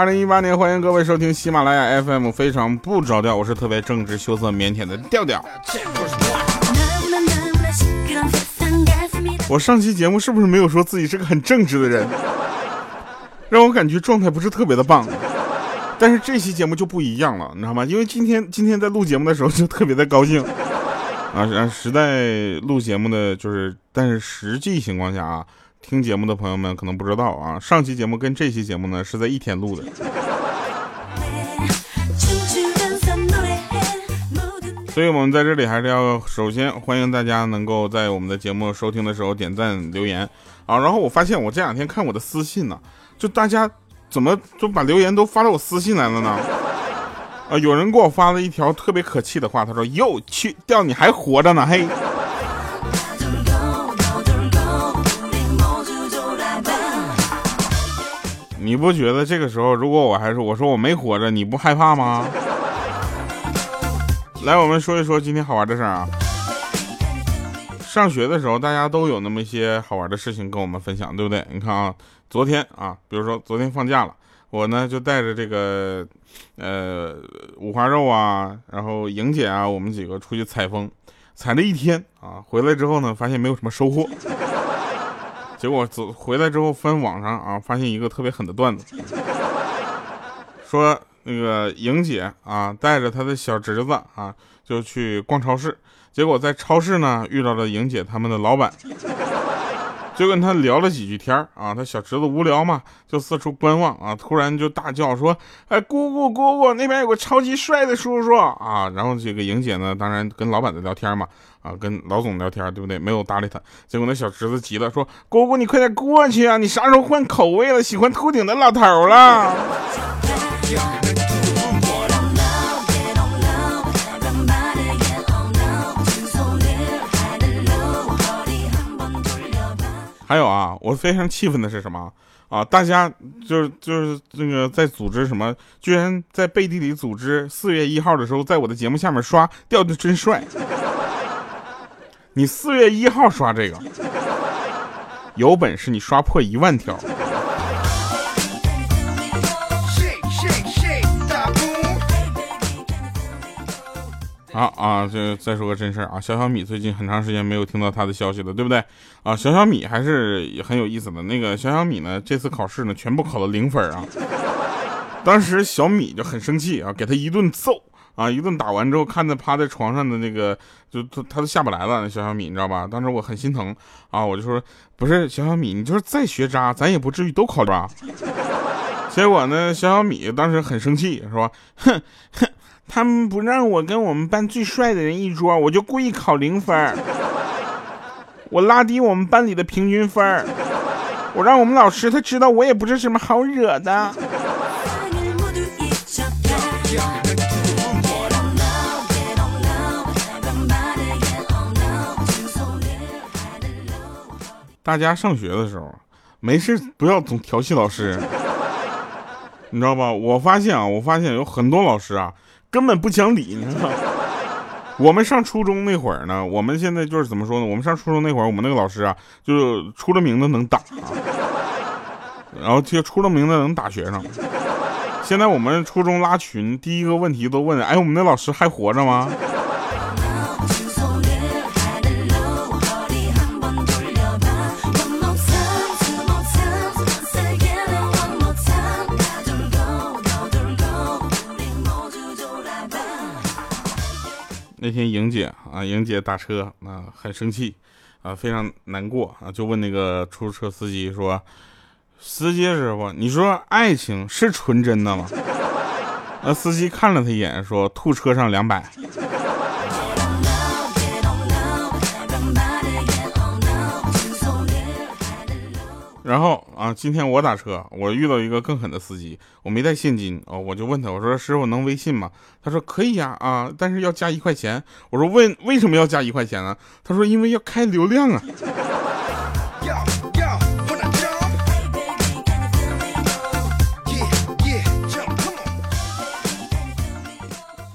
二零一八年，欢迎各位收听喜马拉雅 FM，非常不着调，我是特别正直、羞涩、腼腆的调调。我上期节目是不是没有说自己是个很正直的人？让我感觉状态不是特别的棒。但是这期节目就不一样了，你知道吗？因为今天今天在录节目的时候就特别的高兴啊！实在录节目的就是，但是实际情况下啊，听节目的朋友们可能不知道啊，上期节目跟这期节目呢是在一天录的。所以，我们在这里还是要首先欢迎大家能够在我们的节目收听的时候点赞留言啊。然后我发现我这两天看我的私信呢，就大家怎么就把留言都发到我私信来了呢？啊，有人给我发了一条特别可气的话，他说：“哟，去掉你还活着呢，嘿！”你不觉得这个时候，如果我还是我说我没活着，你不害怕吗？来，我们说一说今天好玩的事儿啊。上学的时候，大家都有那么一些好玩的事情跟我们分享，对不对？你看啊，昨天啊，比如说昨天放假了，我呢就带着这个呃五花肉啊，然后莹姐啊，我们几个出去采风，采了一天啊，回来之后呢，发现没有什么收获。结果走回来之后翻网上啊，发现一个特别狠的段子，说。那个莹姐啊，带着她的小侄子啊，就去逛超市。结果在超市呢，遇到了莹姐他们的老板，就跟他聊了几句天啊。他小侄子无聊嘛，就四处观望啊。突然就大叫说：“哎，姑姑姑姑，那边有个超级帅的叔叔啊！”然后这个莹姐呢，当然跟老板在聊天嘛，啊，跟老总聊天，对不对？没有搭理他。结果那小侄子急了，说：“姑姑，你快点过去啊！你啥时候换口味了？喜欢秃顶的老头了？”还有啊，我非常气愤的是什么啊？大家就是就是那个在组织什么，居然在背地里组织四月一号的时候，在我的节目下面刷掉的真帅。你四月一号刷这个，有本事你刷破一万条。好啊，这再说个真事儿啊，小小米最近很长时间没有听到他的消息了，对不对？啊，小小米还是很有意思的。那个小小米呢，这次考试呢，全部考了零分啊。当时小米就很生气啊，给他一顿揍啊，一顿打完之后，看着趴在床上的那个，就他他都下不来了。小小米你知道吧？当时我很心疼啊，我就说，不是小小米，你就是再学渣，咱也不至于都考吧。结果呢，小小米当时很生气，是吧？哼哼。他们不让我跟我们班最帅的人一桌，我就故意考零分我拉低我们班里的平均分我让我们老师他知道我也不是什么好惹的。大家上学的时候，没事不要总调戏老师，你知道吧？我发现啊，我发现有很多老师啊。根本不讲理，你知道吗？我们上初中那会儿呢，我们现在就是怎么说呢？我们上初中那会儿，我们那个老师啊，就出了名的能打，然后就出了名的能打学生。现在我们初中拉群，第一个问题都问：哎，我们那老师还活着吗？那天莹姐啊，莹姐打车啊，很生气啊，非常难过啊，就问那个出租车司机说：“司机师傅，你说爱情是纯真的吗？” 那司机看了他一眼，说：“吐车上两百。”然后啊，今天我打车，我遇到一个更狠的司机，我没带现金哦，我就问他，我说师傅能微信吗？他说可以呀，啊，但是要加一块钱。我说问为什么要加一块钱呢？他说因为要开流量啊。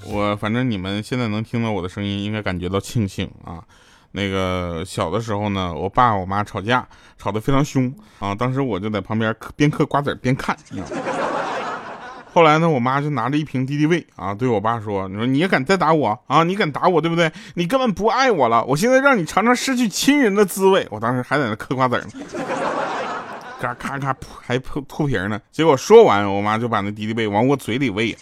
我反正你们现在能听到我的声音，应该感觉到庆幸啊。那个小的时候呢，我爸我妈吵架，吵得非常凶啊。当时我就在旁边嗑边嗑瓜子边看。后来呢，我妈就拿着一瓶敌敌畏啊，对我爸说：“你说你也敢再打我啊？你敢打我，对不对？你根本不爱我了。我现在让你尝尝失去亲人的滋味。”我当时还在那嗑瓜子呢，嘎咔咔还吐吐瓶呢。结果说完，我妈就把那敌敌畏往我嘴里喂。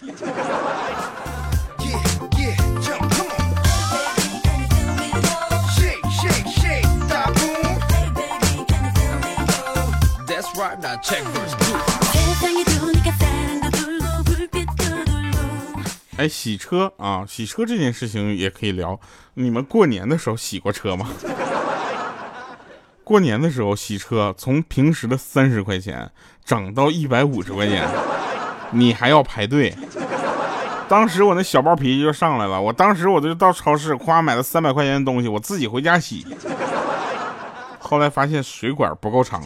哎，洗车啊，洗车这件事情也可以聊。你们过年的时候洗过车吗？过年的时候洗车，从平时的三十块钱涨到一百五十块钱，你还要排队。当时我那小暴脾气就上来了，我当时我就到超市，夸买了三百块钱的东西，我自己回家洗。后来发现水管不够长。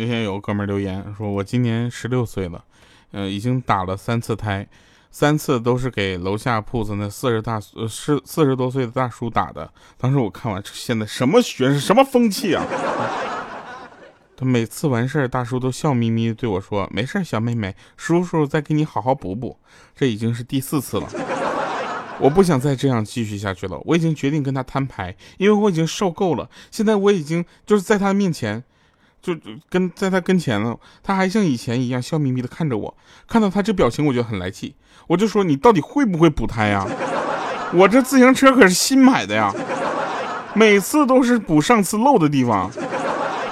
那天有个哥们留言说：“我今年十六岁了，嗯，已经打了三次胎，三次都是给楼下铺子那四十大呃四四十多岁的大叔打的。当时我看完，现在什么学是什么风气啊？他每次完事儿，大叔都笑眯眯对我说：‘没事，小妹妹，叔叔再给你好好补补。’这已经是第四次了，我不想再这样继续下去了。我已经决定跟他摊牌，因为我已经受够了。现在我已经就是在他面前。”就跟在他跟前了，他还像以前一样笑眯眯的看着我，看到他这表情我就很来气，我就说你到底会不会补胎呀？我这自行车可是新买的呀，每次都是补上次漏的地方，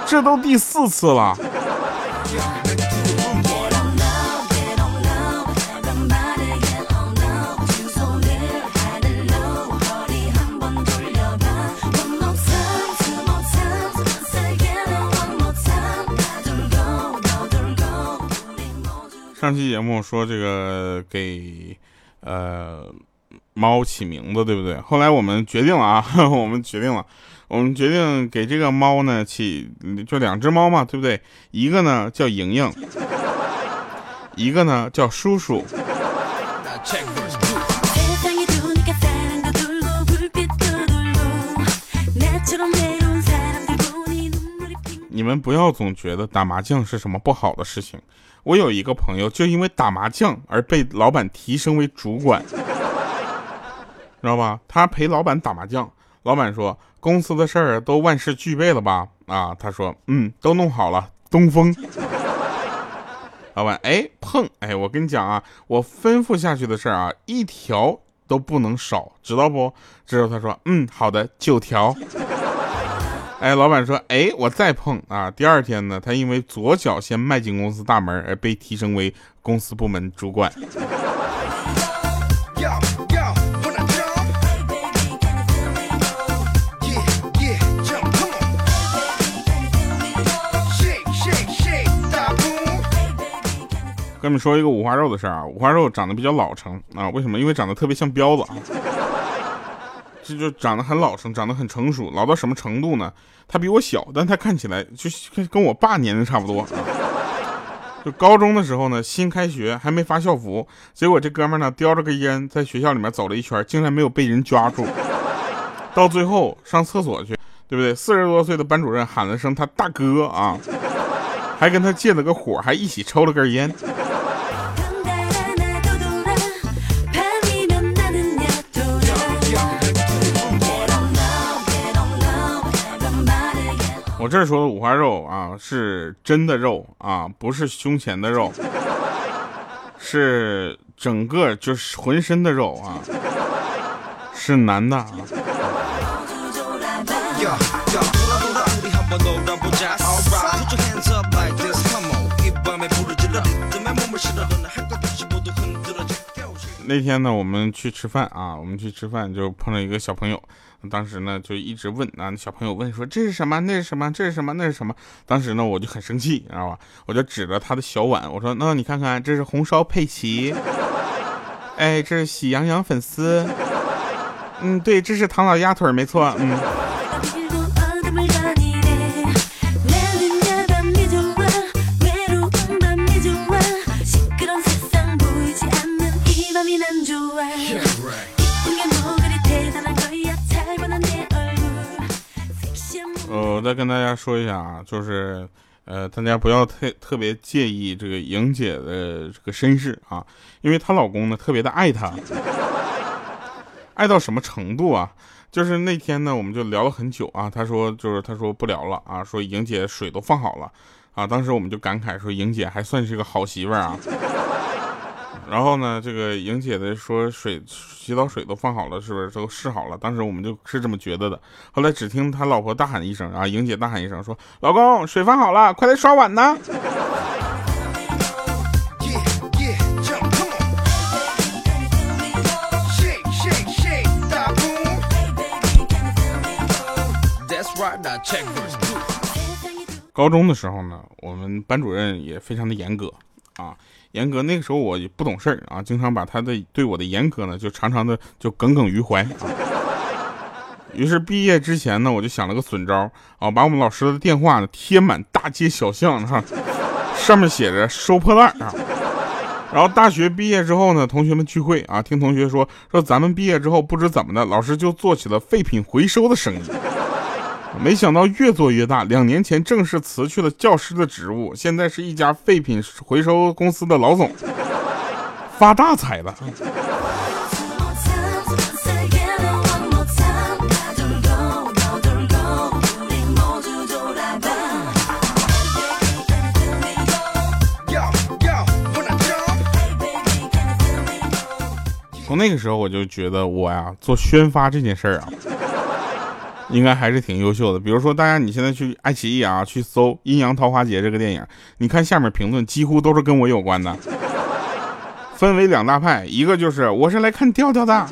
这都第四次了。上期节目说这个给呃猫起名字，对不对？后来我们决定了啊，我们决定了，我们决定给这个猫呢起就两只猫嘛，对不对？一个呢叫莹莹，一个呢叫叔叔。你们不要总觉得打麻将是什么不好的事情。我有一个朋友，就因为打麻将而被老板提升为主管，知道吧？他陪老板打麻将，老板说公司的事儿都万事俱备了吧？啊，他说嗯，都弄好了。东风，老板，哎，碰，哎，我跟你讲啊，我吩咐下去的事儿啊，一条都不能少，知道不？之后他说嗯，好的，九条。哎，老板说，哎，我再碰啊！第二天呢，他因为左脚先迈进公司大门而被提升为公司部门主管。跟你们说一个五花肉的事儿啊，五花肉长得比较老成啊，为什么？因为长得特别像彪子啊。这就长得很老成，长得很成熟，老到什么程度呢？他比我小，但他看起来就跟我爸年龄差不多。啊就高中的时候呢，新开学还没发校服，结果这哥们呢叼着根烟在学校里面走了一圈，竟然没有被人抓住。到最后上厕所去，对不对？四十多岁的班主任喊了声他大哥啊，还跟他借了个火，还一起抽了根烟。我这说的五花肉啊，是真的肉啊，不是胸前的肉，是整个就是浑身的肉啊，是男的啊。那天呢，我们去吃饭啊，我们去吃饭就碰到一个小朋友。当时呢，就一直问啊，那小朋友问说这是什么？那是什么？这是什么？那是什么？当时呢，我就很生气，你知道吧？我就指着他的小碗，我说：“那你看看，这是红烧佩奇，哎，这是喜羊羊粉丝，嗯，对，这是唐老鸭腿，没错，嗯。呃，我再跟大家说一下啊，就是。呃，大家不要特特别介意这个莹姐的这个身世啊，因为她老公呢特别的爱她，爱到什么程度啊？就是那天呢，我们就聊了很久啊，她说就是她说不聊了啊，说莹姐水都放好了啊，当时我们就感慨说莹姐还算是个好媳妇儿啊。然后呢，这个莹姐的说水洗澡水都放好了，是不是都试好了？当时我们就是这么觉得的。后来只听他老婆大喊一声啊，莹姐大喊一声说：“老公，水放好了，快来刷碗呢。”高中的时候呢，我们班主任也非常的严格啊。严格那个时候我也不懂事儿啊，经常把他的对我的严格呢，就常常的就耿耿于怀。于是毕业之前呢，我就想了个损招啊，把我们老师的电话呢贴满大街小巷哈，上面写着收破烂啊。然后大学毕业之后呢，同学们聚会啊，听同学说说咱们毕业之后不知怎么的，老师就做起了废品回收的生意。没想到越做越大，两年前正式辞去了教师的职务，现在是一家废品回收公司的老总，发大财了。从那个时候我就觉得我呀做宣发这件事儿啊。应该还是挺优秀的。比如说，大家你现在去爱奇艺啊，去搜《阴阳桃花劫》这个电影，你看下面评论几乎都是跟我有关的。分为两大派，一个就是我是来看调调的，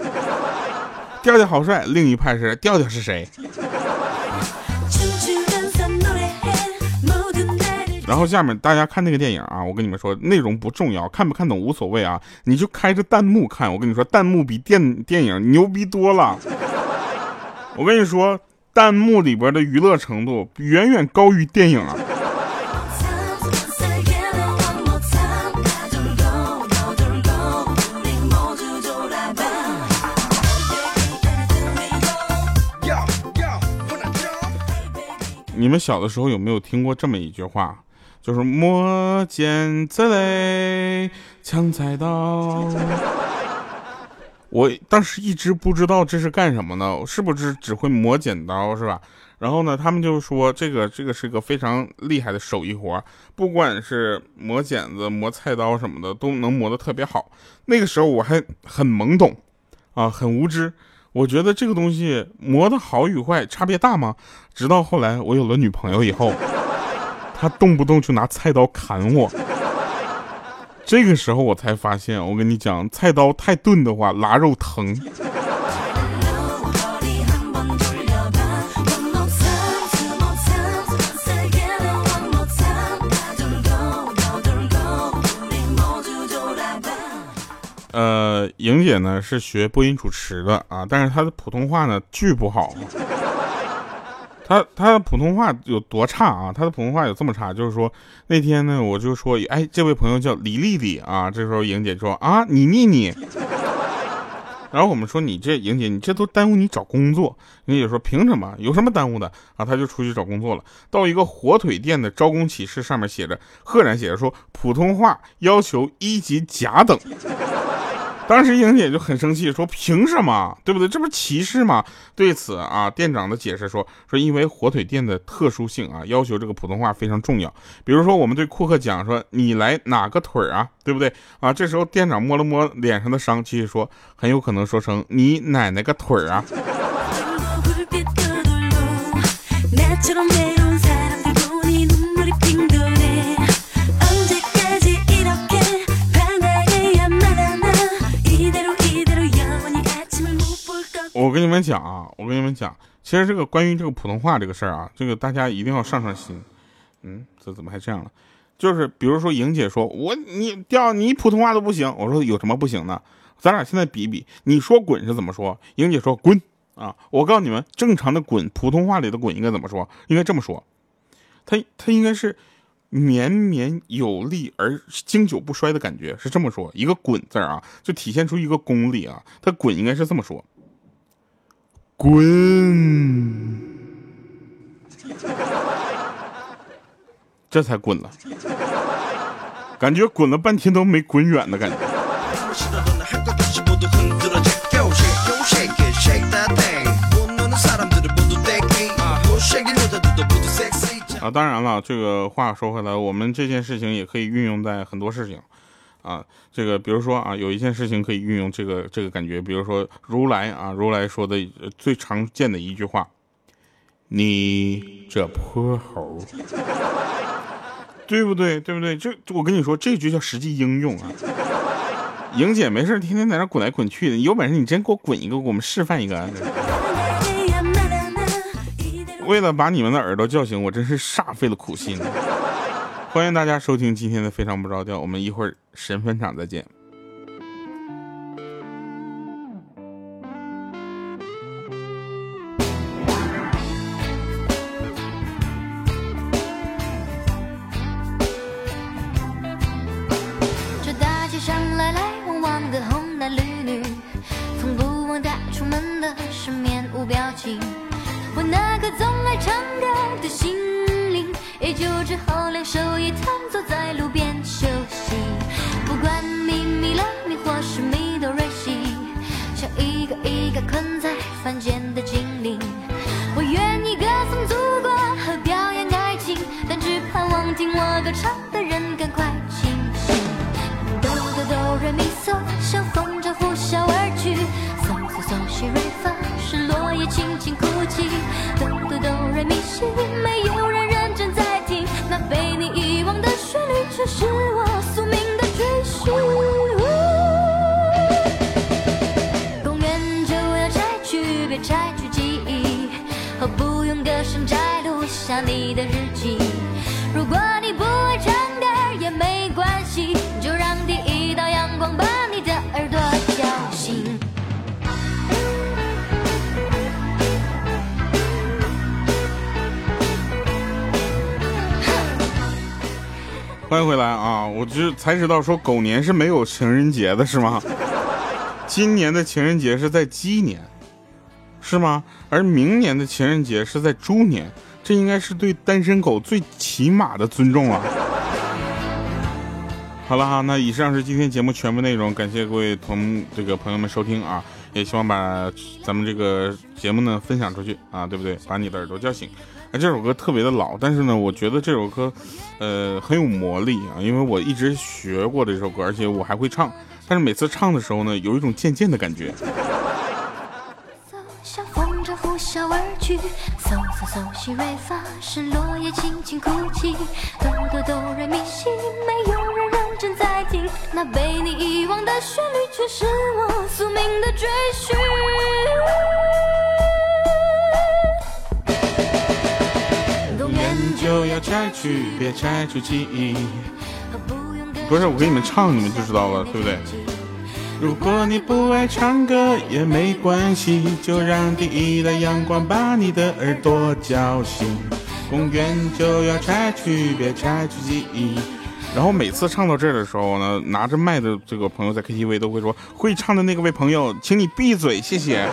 调调好帅；另一派是调调是谁。然后下面大家看那个电影啊，我跟你们说，内容不重要，看不看懂无所谓啊，你就开着弹幕看。我跟你说，弹幕比电电影牛逼多了。我跟你说，弹幕里边的娱乐程度远远高于电影啊！你们小的时候有没有听过这么一句话？就是磨剑在嘞，抢菜刀。我当时一直不知道这是干什么呢？是不是只会磨剪刀是吧？然后呢，他们就说这个这个是个非常厉害的手艺活，不管是磨剪子、磨菜刀什么的，都能磨得特别好。那个时候我还很懵懂，啊，很无知，我觉得这个东西磨得好与坏差别大吗？直到后来我有了女朋友以后，她动不动就拿菜刀砍我。这个时候我才发现，我跟你讲，菜刀太钝的话，拉肉疼。呃，莹姐呢是学播音主持的啊，但是她的普通话呢巨不好。他他的普通话有多差啊？他的普通话有这么差，就是说那天呢，我就说，哎，这位朋友叫李丽丽啊。这时候莹姐说啊，你妮妮。然后我们说你这莹姐，你这都耽误你找工作。莹姐说凭什么？有什么耽误的啊？他就出去找工作了，到一个火腿店的招工启事，上面写着，赫然写着说普通话要求一级甲等。当时莹姐就很生气，说：“凭什么？对不对？这不是歧视吗？”对此啊，店长的解释说：“说因为火腿店的特殊性啊，要求这个普通话非常重要。比如说，我们对顾客讲说：‘你来哪个腿啊？’对不对？啊，这时候店长摸了摸脸上的伤，继续说：‘很有可能说成你奶奶个腿啊！’” 我跟你们讲啊，我跟你们讲，其实这个关于这个普通话这个事儿啊，这个大家一定要上上心。嗯，这怎么还这样了？就是比如说莹姐说我你掉你普通话都不行，我说有什么不行的咱俩现在比比，你说滚是怎么说？莹姐说滚啊！我告诉你们，正常的滚，普通话里的滚应该怎么说？应该这么说，它它应该是绵绵有力而经久不衰的感觉，是这么说。一个滚字啊，就体现出一个功力啊。它滚应该是这么说，滚，这才滚了。感觉滚了半天都没滚远的感觉。啊，当然了，这个话说回来，我们这件事情也可以运用在很多事情，啊，这个比如说啊，有一件事情可以运用这个这个感觉，比如说如来啊，如来说的最常见的一句话，你这泼猴。对不对？对不对？这我跟你说，这就叫实际应用啊！莹姐没事天天在那滚来滚去的，有本事你真给我滚一个，给我们示范一个。为了把你们的耳朵叫醒，我真是煞费了苦心。欢迎大家收听今天的非常不着调，我们一会儿神分场再见。是面无表情，我那个总爱唱歌的心也就只好两手一摊，坐在路边休息。不管咪咪拉咪或是咪哆瑞西，像一个一个困在凡间的精灵。我愿意歌颂祖国和表演爱情，但只盼望听我歌唱的人赶快清醒。哆哆哆瑞咪嗦，像风筝呼啸而去；嗦嗦嗦西瑞发，是落叶轻轻哭泣。欢迎回来啊！我就才知道说狗年是没有情人节的，是吗？今年的情人节是在鸡年，是吗？而明年的情人节是在猪年。这应该是对单身狗最起码的尊重了。好了哈，那以上是今天节目全部内容，感谢各位同这个朋友们收听啊，也希望把咱们这个节目呢分享出去啊，对不对？把你的耳朵叫醒。哎，这首歌特别的老，但是呢，我觉得这首歌，呃，很有魔力啊，因为我一直学过这首歌，而且我还会唱，但是每次唱的时候呢，有一种渐渐的感觉。去，嗦嗦嗦西瑞发，是落叶轻轻哭泣。哆哆哆瑞咪西，没有人认真在听。那被你遗忘的旋律，却是我宿命的追寻。就要拆去，别拆除记忆。不是我给你们唱，你们就知道了，对不对？如果你不爱唱歌也没关系，就让第一的阳光把你的耳朵叫醒。公园就要拆去，别拆去记忆。然后每次唱到这儿的时候呢，拿着麦的这个朋友在 KTV 都会说：“会唱的那个位朋友，请你闭嘴，谢谢。”